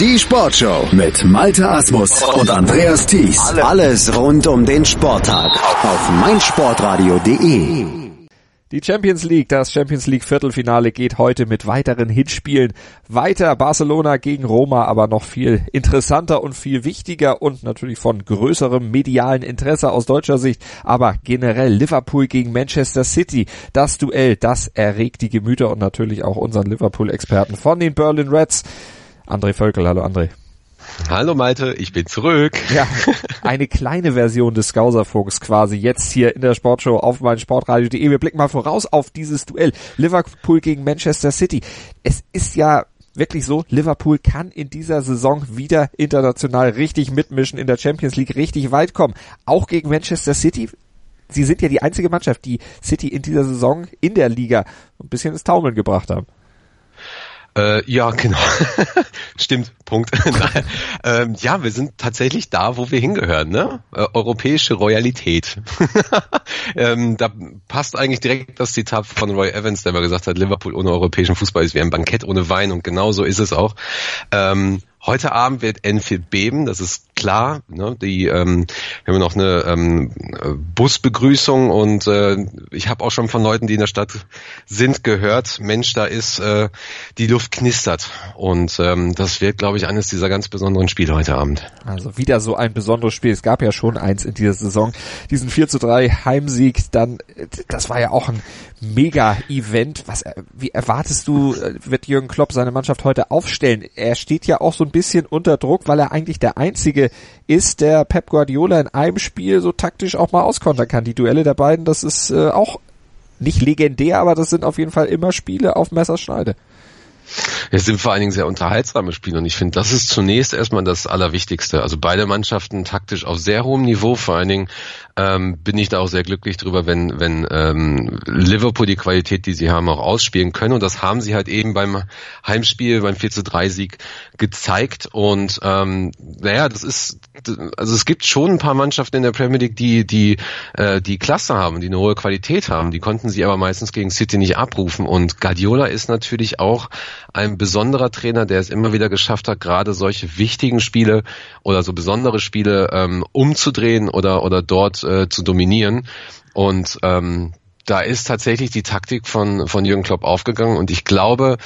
Die Sportshow mit Malte Asmus und Andreas Thies. Alles rund um den Sporttag auf meinsportradio.de. Die Champions League, das Champions League Viertelfinale geht heute mit weiteren Hitspielen weiter. Barcelona gegen Roma, aber noch viel interessanter und viel wichtiger und natürlich von größerem medialen Interesse aus deutscher Sicht. Aber generell Liverpool gegen Manchester City. Das Duell, das erregt die Gemüter und natürlich auch unseren Liverpool-Experten von den Berlin Reds. André Völkel, hallo André. Hallo Malte, ich bin zurück. Ja, eine kleine Version des Skauservogels quasi jetzt hier in der Sportshow auf mein Sportradio.de. Wir blicken mal voraus auf dieses Duell Liverpool gegen Manchester City. Es ist ja wirklich so, Liverpool kann in dieser Saison wieder international richtig mitmischen, in der Champions League richtig weit kommen. Auch gegen Manchester City. Sie sind ja die einzige Mannschaft, die City in dieser Saison in der Liga ein bisschen ins Taumeln gebracht haben. Äh, ja, genau. Stimmt, Punkt. ähm, ja, wir sind tatsächlich da, wo wir hingehören, ne? Äh, europäische Royalität. ähm, da passt eigentlich direkt das Zitat von Roy Evans, der mal gesagt hat, Liverpool ohne europäischen Fußball ist wie ein Bankett ohne Wein und genau so ist es auch. Ähm, Heute Abend wird Enfield beben, das ist klar. Ne? Die, ähm, wir haben noch eine ähm, Busbegrüßung und äh, ich habe auch schon von Leuten, die in der Stadt sind, gehört, Mensch, da ist äh, die Luft knistert. Und ähm, das wird, glaube ich, eines dieser ganz besonderen Spiele heute Abend. Also wieder so ein besonderes Spiel. Es gab ja schon eins in dieser Saison, diesen 4 zu 3 Heimsieg. Dann, das war ja auch ein Mega-Event. Was wie erwartest du, äh, wird Jürgen Klopp seine Mannschaft heute aufstellen? Er steht ja auch so ein bisschen unter Druck, weil er eigentlich der einzige ist, der Pep Guardiola in einem Spiel so taktisch auch mal auskontern kann. Die Duelle der beiden, das ist äh, auch nicht legendär, aber das sind auf jeden Fall immer Spiele auf Messerschneide. Es sind vor allen Dingen sehr unterhaltsame Spiele und ich finde, das ist zunächst erstmal das Allerwichtigste. Also beide Mannschaften taktisch auf sehr hohem Niveau. Vor allen Dingen ähm, bin ich da auch sehr glücklich drüber, wenn, wenn ähm, Liverpool die Qualität, die sie haben, auch ausspielen können. Und das haben sie halt eben beim Heimspiel, beim 4 zu 3 Sieg gezeigt. Und ähm, naja, das ist, also es gibt schon ein paar Mannschaften in der Premier League, die, die, äh, die Klasse haben, die eine hohe Qualität haben. Die konnten sie aber meistens gegen City nicht abrufen. Und Guardiola ist natürlich auch ein besonderer Trainer, der es immer wieder geschafft hat, gerade solche wichtigen Spiele oder so besondere Spiele ähm, umzudrehen oder, oder dort äh, zu dominieren. Und ähm, da ist tatsächlich die Taktik von, von Jürgen Klopp aufgegangen und ich glaube,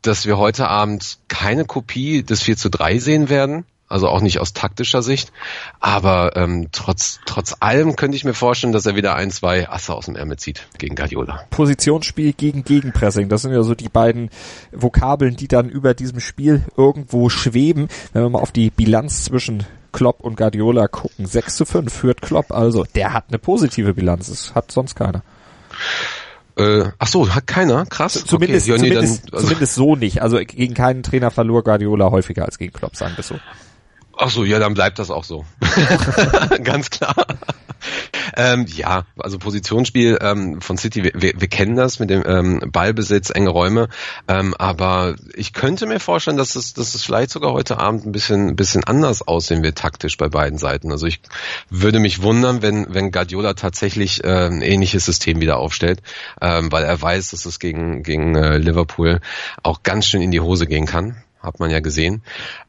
dass wir heute Abend keine Kopie des 4 zu 3 sehen werden, also auch nicht aus taktischer Sicht. Aber ähm, trotz, trotz allem könnte ich mir vorstellen, dass er wieder ein, zwei Asse aus dem Ärmel zieht gegen Guardiola. Positionsspiel gegen Gegenpressing, das sind ja so die beiden Vokabeln, die dann über diesem Spiel irgendwo schweben. Wenn wir mal auf die Bilanz zwischen Klopp und Guardiola gucken, 6 zu 5 führt Klopp, also der hat eine positive Bilanz, das hat sonst keiner. Äh, ach so, hat keiner? Krass. Zumindest, okay, zumindest, dann, also zumindest so nicht. Also gegen keinen Trainer verlor Guardiola häufiger als gegen Klopp, sagen wir so. Ach so, ja, dann bleibt das auch so. Ganz klar. Ähm, ja, also Positionsspiel ähm, von City, wir, wir, wir kennen das mit dem ähm, Ballbesitz, enge Räume, ähm, aber ich könnte mir vorstellen, dass es, dass es vielleicht sogar heute Abend ein bisschen, ein bisschen anders aussehen wird taktisch bei beiden Seiten. Also ich würde mich wundern, wenn, wenn Guardiola tatsächlich äh, ein ähnliches System wieder aufstellt, ähm, weil er weiß, dass es gegen, gegen äh, Liverpool auch ganz schön in die Hose gehen kann hat man ja gesehen.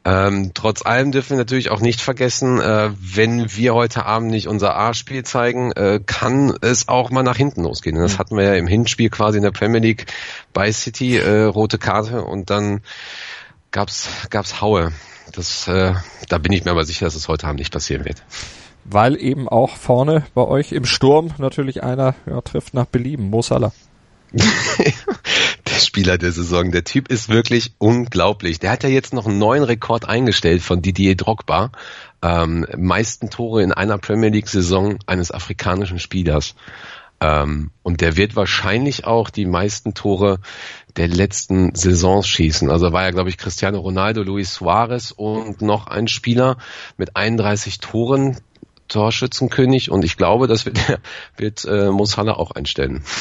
Ähm, trotz allem dürfen wir natürlich auch nicht vergessen, äh, wenn wir heute Abend nicht unser A-Spiel zeigen, äh, kann es auch mal nach hinten losgehen. Das hatten wir ja im Hinspiel quasi in der Premier League bei City, äh, rote Karte und dann gab's gab's Haue. Das, äh, da bin ich mir aber sicher, dass es heute Abend nicht passieren wird. Weil eben auch vorne bei euch im Sturm natürlich einer ja, trifft nach Belieben, Mo Salah. Spieler der Saison. Der Typ ist wirklich unglaublich. Der hat ja jetzt noch einen neuen Rekord eingestellt von Didier Drogba. Ähm, meisten Tore in einer Premier League Saison eines afrikanischen Spielers. Ähm, und der wird wahrscheinlich auch die meisten Tore der letzten Saisons schießen. Also war ja, glaube ich, Cristiano Ronaldo, Luis Suarez und noch ein Spieler mit 31 Toren. Torschützenkönig und ich glaube, das wird, wird äh, Mosala auch einstellen.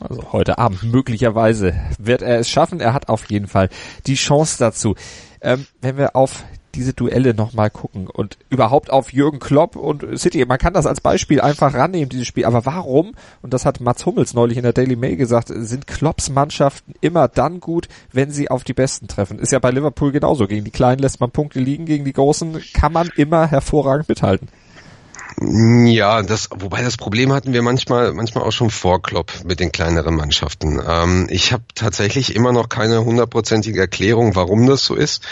Also heute Abend möglicherweise wird er es schaffen. Er hat auf jeden Fall die Chance dazu. Ähm, wenn wir auf diese Duelle nochmal gucken und überhaupt auf Jürgen Klopp und City. Man kann das als Beispiel einfach rannehmen, dieses Spiel. Aber warum, und das hat Mats Hummels neulich in der Daily Mail gesagt, sind Klopps Mannschaften immer dann gut, wenn sie auf die Besten treffen? Ist ja bei Liverpool genauso. Gegen die Kleinen lässt man Punkte liegen, gegen die Großen kann man immer hervorragend mithalten. Ja, das, wobei das Problem hatten wir manchmal, manchmal auch schon vor Klopp mit den kleineren Mannschaften. Ähm, ich habe tatsächlich immer noch keine hundertprozentige Erklärung, warum das so ist.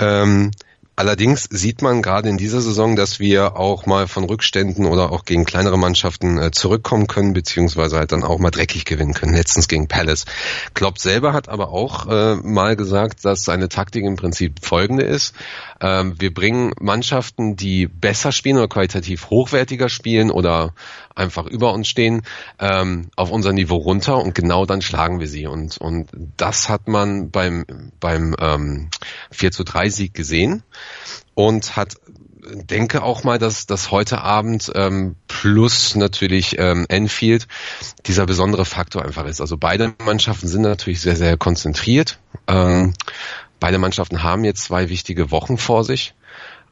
Ähm, Allerdings sieht man gerade in dieser Saison, dass wir auch mal von Rückständen oder auch gegen kleinere Mannschaften äh, zurückkommen können, beziehungsweise halt dann auch mal dreckig gewinnen können. Letztens gegen Palace. Klopp selber hat aber auch äh, mal gesagt, dass seine Taktik im Prinzip folgende ist. Ähm, wir bringen Mannschaften, die besser spielen oder qualitativ hochwertiger spielen oder einfach über uns stehen, ähm, auf unser Niveau runter und genau dann schlagen wir sie. Und, und das hat man beim, beim ähm, 4 zu 3 Sieg gesehen und hat denke auch mal, dass, dass heute Abend ähm, plus natürlich ähm, Enfield dieser besondere Faktor einfach ist. Also beide Mannschaften sind natürlich sehr, sehr konzentriert. Ähm, beide Mannschaften haben jetzt zwei wichtige Wochen vor sich,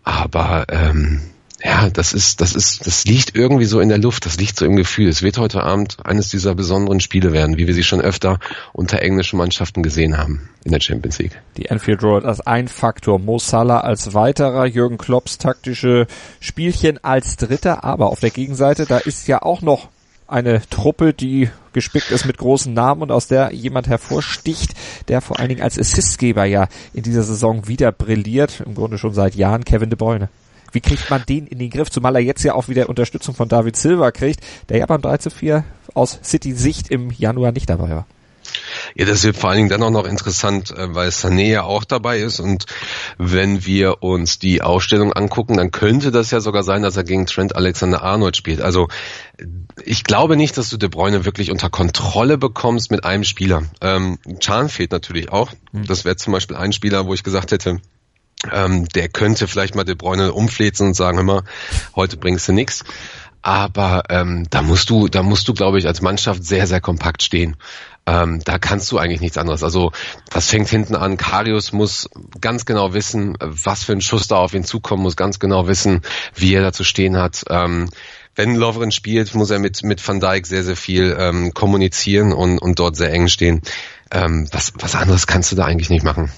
aber ähm, ja, das ist, das ist, das liegt irgendwie so in der Luft, das liegt so im Gefühl. Es wird heute Abend eines dieser besonderen Spiele werden, wie wir sie schon öfter unter englischen Mannschaften gesehen haben in der Champions League. Die Anfield Road als ein Faktor, Mo Salah als weiterer, Jürgen Klopps taktische Spielchen als dritter, aber auf der Gegenseite, da ist ja auch noch eine Truppe, die gespickt ist mit großen Namen und aus der jemand hervorsticht, der vor allen Dingen als Assistgeber ja in dieser Saison wieder brilliert, im Grunde schon seit Jahren, Kevin de Bruyne. Wie kriegt man den in den Griff? Zumal er jetzt ja auch wieder Unterstützung von David Silva kriegt, der ja beim 3 zu 4 aus City-Sicht im Januar nicht dabei war. Ja, das wird vor allen Dingen dann auch noch interessant, äh, weil Sané ja auch dabei ist und wenn wir uns die Ausstellung angucken, dann könnte das ja sogar sein, dass er gegen Trent Alexander-Arnold spielt. Also ich glaube nicht, dass du De Bruyne wirklich unter Kontrolle bekommst mit einem Spieler. Ähm, Chan fehlt natürlich auch. Hm. Das wäre zum Beispiel ein Spieler, wo ich gesagt hätte, ähm, der könnte vielleicht mal De Bruyne umflezen und sagen, mal, heute bringst du nix. Aber ähm, da musst du, da musst du, glaube ich, als Mannschaft sehr, sehr kompakt stehen. Ähm, da kannst du eigentlich nichts anderes. Also das fängt hinten an. Karius muss ganz genau wissen, was für ein Schuss da auf ihn zukommen muss, ganz genau wissen, wie er da zu stehen hat. Ähm, wenn Lovren spielt, muss er mit, mit Van Dijk sehr, sehr viel ähm, kommunizieren und, und dort sehr eng stehen. Ähm, was, was anderes kannst du da eigentlich nicht machen.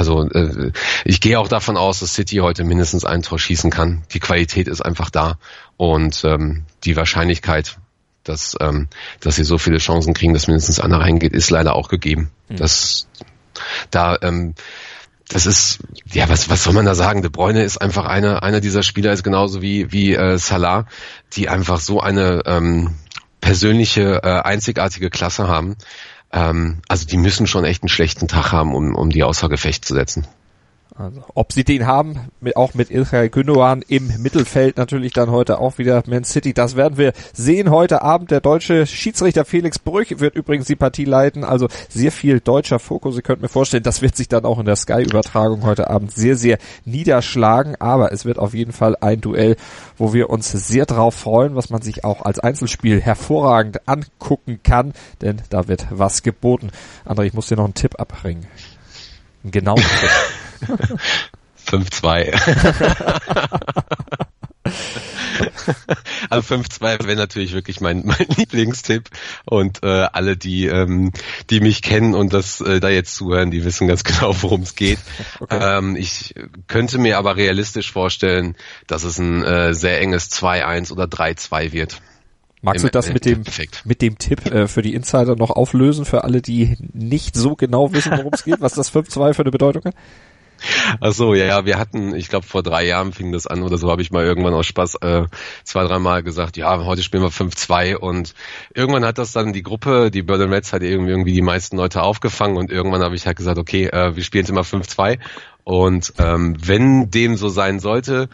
Also äh, ich gehe auch davon aus, dass City heute mindestens ein Tor schießen kann. Die Qualität ist einfach da und ähm, die Wahrscheinlichkeit, dass, ähm, dass sie so viele Chancen kriegen, dass mindestens einer reingeht, ist leider auch gegeben. Mhm. Das da ähm, das ist, ja, was, was soll man da sagen? De Bruyne ist einfach einer, einer dieser Spieler, ist genauso wie, wie äh, Salah, die einfach so eine ähm, persönliche, äh, einzigartige Klasse haben. Ähm, also die müssen schon echt einen schlechten Tag haben, um, um die außer Gefecht zu setzen. Also, ob sie den haben, auch mit Ilkay Gündogan im Mittelfeld natürlich dann heute auch wieder Man City. Das werden wir sehen heute Abend. Der deutsche Schiedsrichter Felix Brüch wird übrigens die Partie leiten. Also sehr viel deutscher Fokus. Ihr könnt mir vorstellen, das wird sich dann auch in der Sky-Übertragung heute Abend sehr, sehr niederschlagen. Aber es wird auf jeden Fall ein Duell, wo wir uns sehr drauf freuen, was man sich auch als Einzelspiel hervorragend angucken kann. Denn da wird was geboten. André, ich muss dir noch einen Tipp abbringen. Genau. 5-2. also 5-2 wäre natürlich wirklich mein, mein Lieblingstipp. Und äh, alle, die, ähm, die mich kennen und das äh, da jetzt zuhören, die wissen ganz genau, worum es geht. Okay. Ähm, ich könnte mir aber realistisch vorstellen, dass es ein äh, sehr enges 2-1 oder 3-2 wird. Magst du das mit dem, mit dem Tipp äh, für die Insider noch auflösen, für alle, die nicht so genau wissen, worum es geht, was das 5-2 für eine Bedeutung hat? Ach so, ja, ja, wir hatten, ich glaube vor drei Jahren fing das an oder so, habe ich mal irgendwann aus Spaß äh, zwei, dreimal gesagt, ja, heute spielen wir 5-2 und irgendwann hat das dann die Gruppe, die Berlin Reds hat irgendwie, irgendwie die meisten Leute aufgefangen und irgendwann habe ich halt gesagt, okay, äh, wir spielen jetzt immer 5-2 und ähm, wenn dem so sein sollte,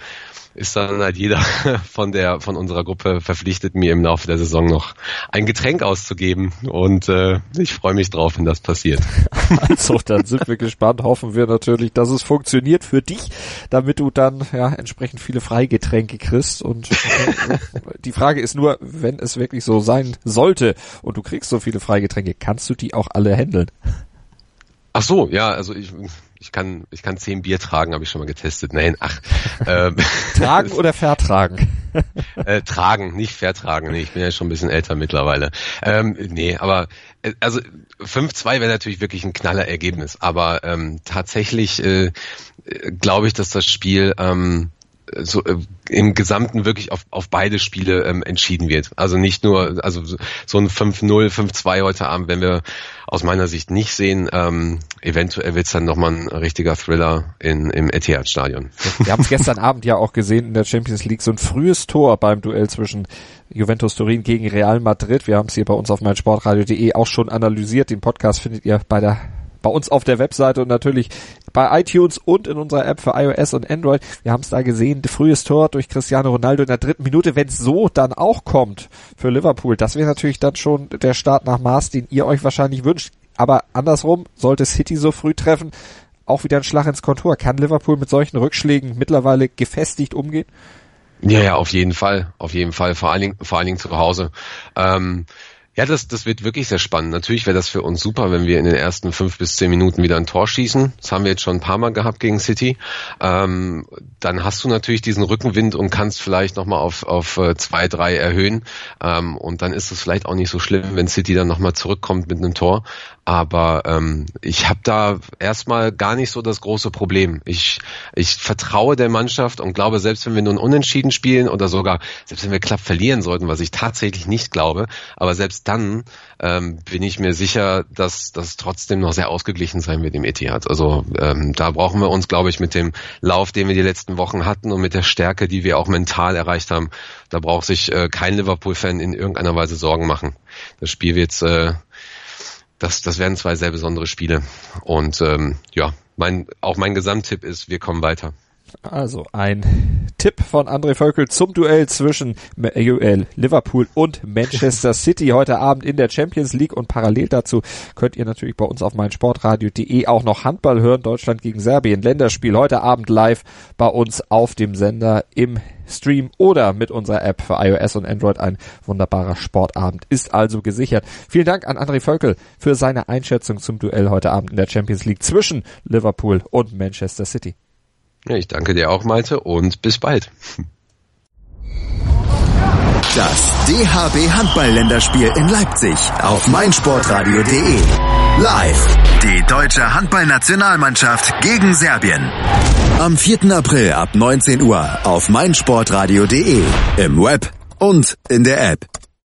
ist dann halt jeder von der von unserer Gruppe verpflichtet, mir im Laufe der Saison noch ein Getränk auszugeben. Und äh, ich freue mich drauf, wenn das passiert. Also, dann sind wir gespannt. Hoffen wir natürlich, dass es funktioniert für dich, damit du dann ja entsprechend viele Freigetränke kriegst. Und äh, die Frage ist nur, wenn es wirklich so sein sollte und du kriegst so viele Freigetränke, kannst du die auch alle handeln? Ach so, ja, also ich ich kann, ich kann zehn Bier tragen, habe ich schon mal getestet. Nein, ach. Ähm, tragen oder vertragen? äh, tragen, nicht vertragen. Nee, ich bin ja schon ein bisschen älter mittlerweile. Ähm, nee, aber äh, also 5-2 wäre natürlich wirklich ein knaller Ergebnis. Aber ähm, tatsächlich äh, glaube ich, dass das Spiel ähm, so äh, im Gesamten wirklich auf, auf beide Spiele ähm, entschieden wird. Also nicht nur, also so ein 5-0, 5-2 heute Abend, wenn wir aus meiner Sicht nicht sehen. Ähm, eventuell wird es dann nochmal ein richtiger Thriller in, im Etihad-Stadion. Wir haben es gestern Abend ja auch gesehen in der Champions League, so ein frühes Tor beim Duell zwischen Juventus Turin gegen Real Madrid. Wir haben es hier bei uns auf meinsportradio.de auch schon analysiert. Den Podcast findet ihr bei der bei uns auf der Webseite und natürlich bei iTunes und in unserer App für iOS und Android. Wir haben es da gesehen, frühes Tor durch Cristiano Ronaldo in der dritten Minute. Wenn es so dann auch kommt für Liverpool, das wäre natürlich dann schon der Start nach Maß, den ihr euch wahrscheinlich wünscht. Aber andersrum, sollte City so früh treffen, auch wieder ein Schlag ins Kontor. Kann Liverpool mit solchen Rückschlägen mittlerweile gefestigt umgehen? Ja, ja, auf jeden Fall, auf jeden Fall, vor allen Dingen, vor allen Dingen zu Hause. Ähm, ja, das, das wird wirklich sehr spannend. Natürlich wäre das für uns super, wenn wir in den ersten fünf bis zehn Minuten wieder ein Tor schießen. Das haben wir jetzt schon ein paar Mal gehabt gegen City. Ähm, dann hast du natürlich diesen Rückenwind und kannst vielleicht nochmal auf, auf äh, zwei, drei erhöhen. Ähm, und dann ist es vielleicht auch nicht so schlimm, wenn City dann nochmal zurückkommt mit einem Tor. Aber ähm, ich habe da erstmal gar nicht so das große Problem. Ich, ich vertraue der Mannschaft und glaube, selbst wenn wir nun unentschieden spielen oder sogar, selbst wenn wir knapp verlieren sollten, was ich tatsächlich nicht glaube, aber dann ähm, bin ich mir sicher, dass das trotzdem noch sehr ausgeglichen sein wird im Etihad. Also ähm, da brauchen wir uns, glaube ich, mit dem Lauf, den wir die letzten Wochen hatten und mit der Stärke, die wir auch mental erreicht haben, da braucht sich äh, kein Liverpool-Fan in irgendeiner Weise Sorgen machen. Das Spiel wird äh, das, das werden zwei sehr besondere Spiele. Und ähm, ja, mein, auch mein Gesamttipp ist, wir kommen weiter. Also ein Tipp von André Völkel zum Duell zwischen Liverpool und Manchester City heute Abend in der Champions League und parallel dazu könnt ihr natürlich bei uns auf meinsportradio.de auch noch Handball hören. Deutschland gegen Serbien. Länderspiel heute Abend live bei uns auf dem Sender im Stream oder mit unserer App für iOS und Android. Ein wunderbarer Sportabend ist also gesichert. Vielen Dank an André Völkel für seine Einschätzung zum Duell heute Abend in der Champions League zwischen Liverpool und Manchester City. Ja, ich danke dir auch, Malte, und bis bald. Das DHB Handball-Länderspiel in Leipzig auf meinsportradio.de. Live. Die deutsche Handballnationalmannschaft gegen Serbien. Am 4. April ab 19 Uhr auf meinsportradio.de. Im Web und in der App.